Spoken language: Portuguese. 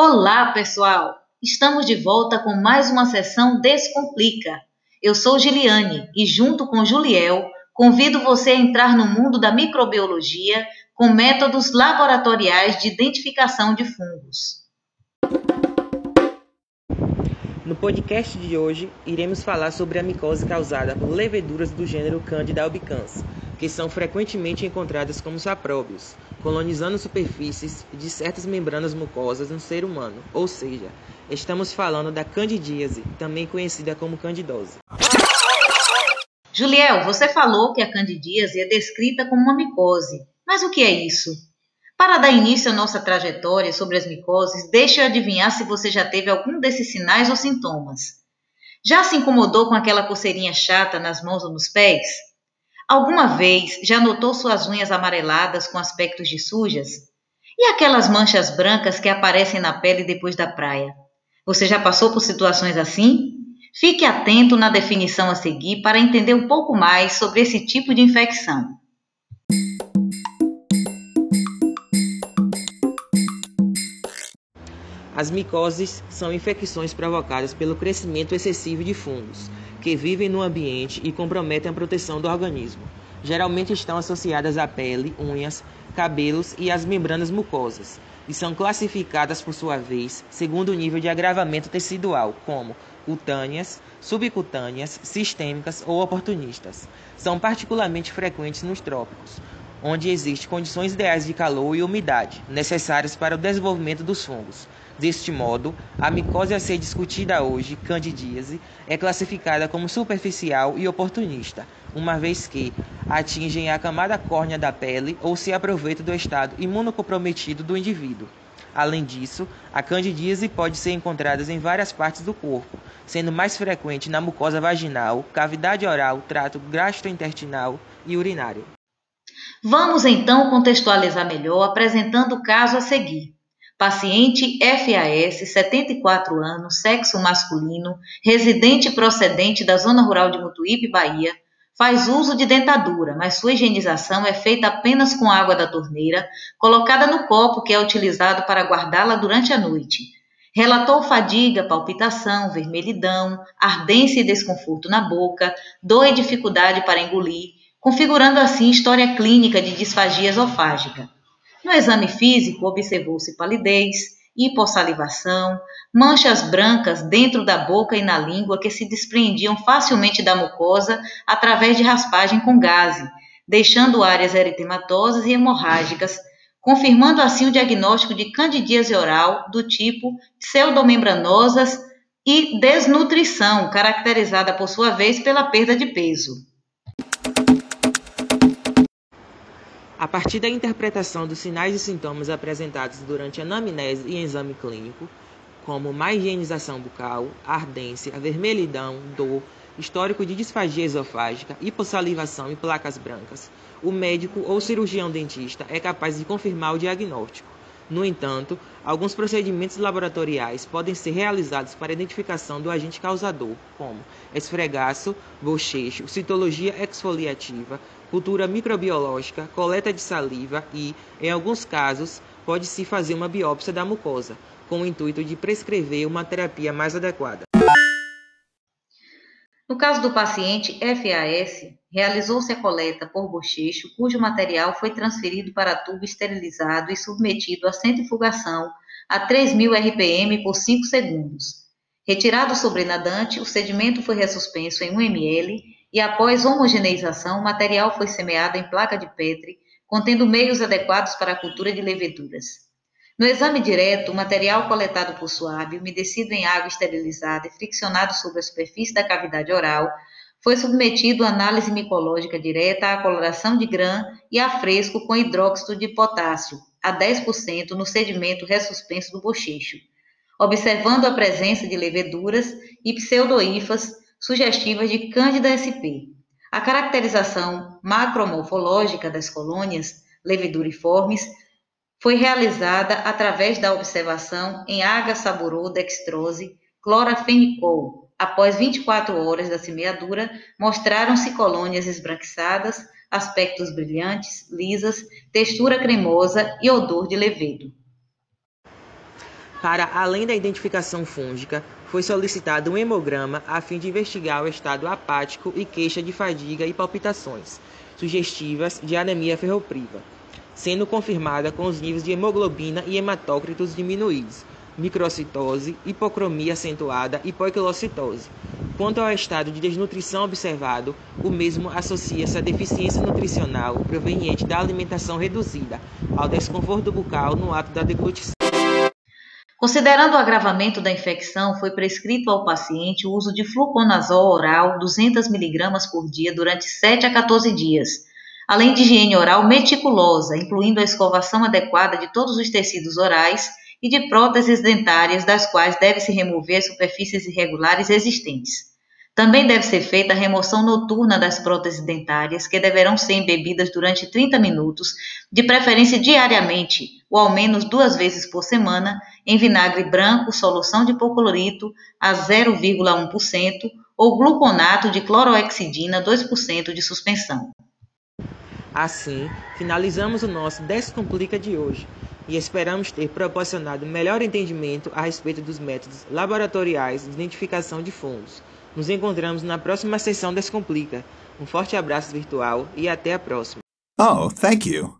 Olá, pessoal! Estamos de volta com mais uma sessão Descomplica. Eu sou Giliane e, junto com Juliel, convido você a entrar no mundo da microbiologia com métodos laboratoriais de identificação de fungos. No podcast de hoje, iremos falar sobre a micose causada por leveduras do gênero Candida albicans, que são frequentemente encontradas como sapróbios, colonizando superfícies de certas membranas mucosas no ser humano, ou seja, estamos falando da candidíase, também conhecida como candidose. Juliel, você falou que a candidíase é descrita como uma micose, mas o que é isso? Para dar início à nossa trajetória sobre as micoses, deixe eu adivinhar se você já teve algum desses sinais ou sintomas. Já se incomodou com aquela coceirinha chata nas mãos ou nos pés? Alguma vez já notou suas unhas amareladas com aspectos de sujas? E aquelas manchas brancas que aparecem na pele depois da praia? Você já passou por situações assim? Fique atento na definição a seguir para entender um pouco mais sobre esse tipo de infecção. As micoses são infecções provocadas pelo crescimento excessivo de fungos, que vivem no ambiente e comprometem a proteção do organismo. Geralmente estão associadas à pele, unhas, cabelos e às membranas mucosas, e são classificadas, por sua vez, segundo o nível de agravamento tecidual, como cutâneas, subcutâneas, sistêmicas ou oportunistas. São particularmente frequentes nos trópicos, onde existem condições ideais de calor e umidade necessárias para o desenvolvimento dos fungos. Deste modo, a micose a ser discutida hoje, candidíase, é classificada como superficial e oportunista, uma vez que atingem a camada córnea da pele ou se aproveitam do estado imunocomprometido do indivíduo. Além disso, a candidíase pode ser encontrada em várias partes do corpo, sendo mais frequente na mucosa vaginal, cavidade oral, trato gastrointestinal e urinário. Vamos então contextualizar melhor apresentando o caso a seguir. Paciente FAS, 74 anos, sexo masculino, residente procedente da zona rural de Mutuípe, Bahia, faz uso de dentadura, mas sua higienização é feita apenas com água da torneira, colocada no copo que é utilizado para guardá-la durante a noite. Relatou fadiga, palpitação, vermelhidão, ardência e desconforto na boca, dor e dificuldade para engolir, configurando assim história clínica de disfagia esofágica. No exame físico, observou-se palidez, hipossalivação, manchas brancas dentro da boca e na língua que se desprendiam facilmente da mucosa através de raspagem com gase, deixando áreas eritematosas e hemorrágicas, confirmando assim o diagnóstico de candidíase oral do tipo pseudomembranosas e desnutrição, caracterizada por sua vez pela perda de peso. A partir da interpretação dos sinais e sintomas apresentados durante anamnese e exame clínico, como má higienização bucal, ardência, vermelhidão, dor, histórico de disfagia esofágica, hipossalivação e placas brancas, o médico ou cirurgião dentista é capaz de confirmar o diagnóstico. No entanto, alguns procedimentos laboratoriais podem ser realizados para identificação do agente causador, como esfregaço, bochecho, citologia exfoliativa, cultura microbiológica, coleta de saliva e, em alguns casos, pode-se fazer uma biópsia da mucosa, com o intuito de prescrever uma terapia mais adequada. No caso do paciente FAS, realizou-se a coleta por bochecho, cujo material foi transferido para tubo esterilizado e submetido à centrifugação a 3.000 RPM por 5 segundos. Retirado o sobrenadante, o sedimento foi ressuspenso em 1 ml e após homogeneização, o material foi semeado em placa de Petri, contendo meios adequados para a cultura de leveduras. No exame direto, o material coletado por suave, umedecido em água esterilizada e friccionado sobre a superfície da cavidade oral, foi submetido à análise micológica direta à coloração de grã e a fresco com hidróxido de potássio, a 10% no sedimento ressuspenso do bochecho, observando a presença de leveduras e pseudoífas sugestivas de Cândida sp. A caracterização macromorfológica das colônias leveduriformes foi realizada através da observação em água saborô dextrose clorafenicol. Após 24 horas da semeadura, mostraram-se colônias esbranquiçadas, aspectos brilhantes, lisas, textura cremosa e odor de levedo. Para além da identificação fúngica, foi solicitado um hemograma a fim de investigar o estado apático e queixa de fadiga e palpitações sugestivas de anemia ferropriva, sendo confirmada com os níveis de hemoglobina e hematócritos diminuídos, microcitose, hipocromia acentuada e poiquilocitose. Quanto ao estado de desnutrição observado, o mesmo associa-se à deficiência nutricional proveniente da alimentação reduzida, ao desconforto bucal no ato da deglutição. Considerando o agravamento da infecção, foi prescrito ao paciente o uso de fluconazol oral 200 mg por dia durante 7 a 14 dias, além de higiene oral meticulosa, incluindo a escovação adequada de todos os tecidos orais e de próteses dentárias das quais deve-se remover as superfícies irregulares existentes. Também deve ser feita a remoção noturna das próteses dentárias, que deverão ser embebidas durante 30 minutos, de preferência diariamente, ou ao menos duas vezes por semana, em vinagre branco, solução de hipoclorito a 0,1% ou gluconato de cloroexidina 2% de suspensão. Assim, finalizamos o nosso Descomplica de hoje e esperamos ter proporcionado melhor entendimento a respeito dos métodos laboratoriais de identificação de fungos. Nos encontramos na próxima sessão Descomplica. Um forte abraço virtual e até a próxima. Oh, thank you.